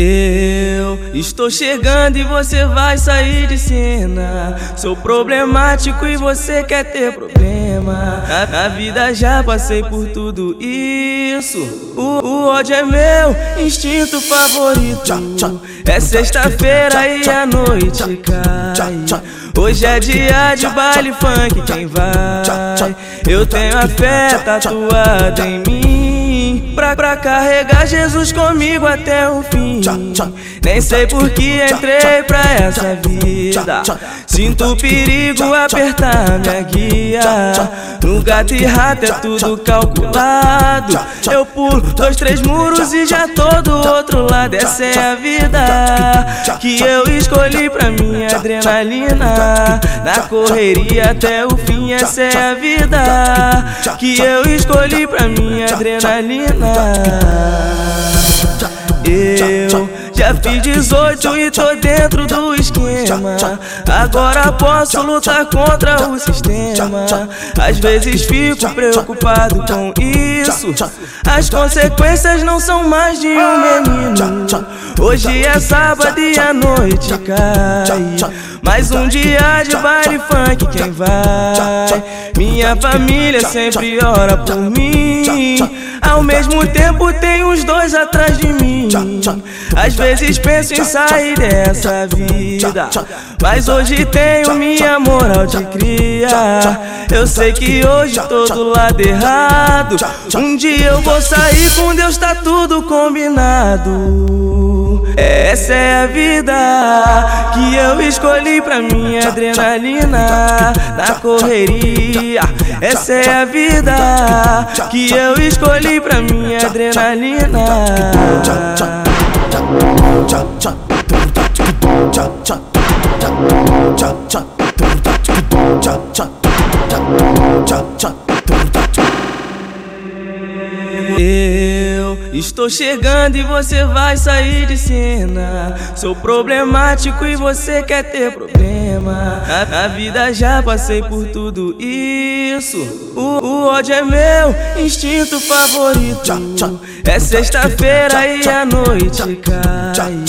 Eu estou chegando e você vai sair de cena. Sou problemático e você quer ter problema. Na, na vida já passei por tudo isso. O, o ódio é meu instinto favorito. É sexta-feira e a noite cai. Hoje é dia de baile funk, quem vai? Eu tenho a fé tatuada em mim pra, pra carregar Jesus comigo até o fim. Nem sei por que entrei pra essa vida. Sinto o perigo apertar minha guia. No gato e rato é tudo calculado. Eu pulo dois, três muros e já tô do outro lado. Essa é a vida que eu escolhi pra minha adrenalina. Na correria até o fim, essa é a vida que eu escolhi pra minha adrenalina. Já fiz 18 e tô dentro do esquema. Agora posso lutar contra o sistema. Às vezes fico preocupado com isso. As consequências não são mais de um menino. Hoje é sábado e a noite cai. Mais um dia de baile funk, quem vai? Minha família sempre ora por mim. Ao mesmo tempo tem os dois atrás de mim. Às vezes penso em sair dessa vida. Mas hoje tenho minha moral de cria. Eu sei que hoje tô do lado errado. Um dia eu vou sair com Deus, tá tudo combinado. Essa é a vida que eu escolhi pra minha adrenalina na correria. Essa é a vida que eu escolhi pra minha adrenalina. Eu estou chegando e você vai sair de cena. Sou problemático e você quer ter problema. Na, na vida já passei por tudo isso. O, o ódio é meu instinto favorito. É sexta-feira e a noite cai.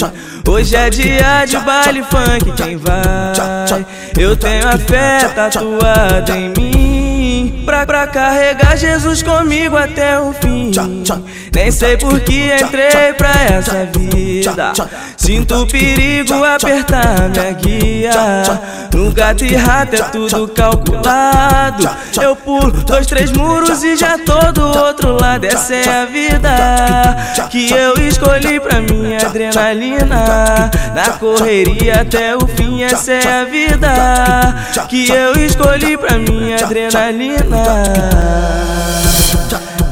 Hoje é dia de baile funk, quem vai? Eu tenho a fé tatuada em mim. Pra, pra carregar Jesus comigo até o fim. Nem sei por que entrei pra essa vida. Sinto o perigo apertar minha guia. Gato e rato é tudo calculado. Eu pulo dois, três muros e já tô do outro lado. Essa é a vida que eu escolhi pra minha adrenalina. Na correria até o fim, essa é a vida que eu escolhi pra minha adrenalina.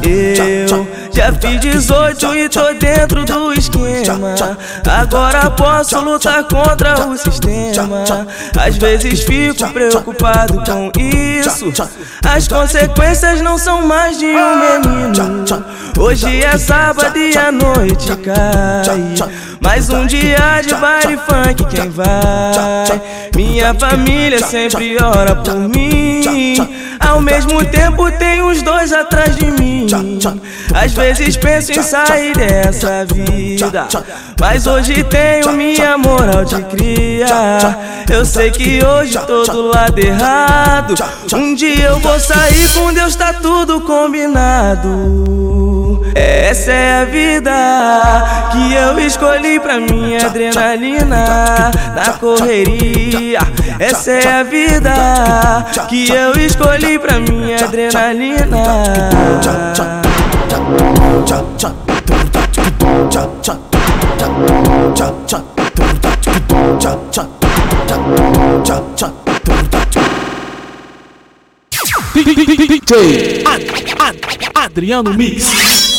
Eu já fiz 18 e tô dentro do esquema. Agora posso lutar contra o sistema. Às vezes fico preocupado com isso. As consequências não são mais de um menino. Hoje é sábado e a noite cai. Mais um dia de baile funk, quem vai? Minha família sempre ora por mim. Ao mesmo tempo tem os dois atrás de mim. Às vezes penso em sair dessa vida. Mas hoje tenho minha moral de cria. Eu sei que hoje tô do lado errado. Um dia eu vou sair com Deus, tá tudo combinado. Essa é a vida que eu escolhi pra minha adrenalina na correria. Essa é a vida que eu escolhi pra minha adrenalina. DJ Adriano Mix.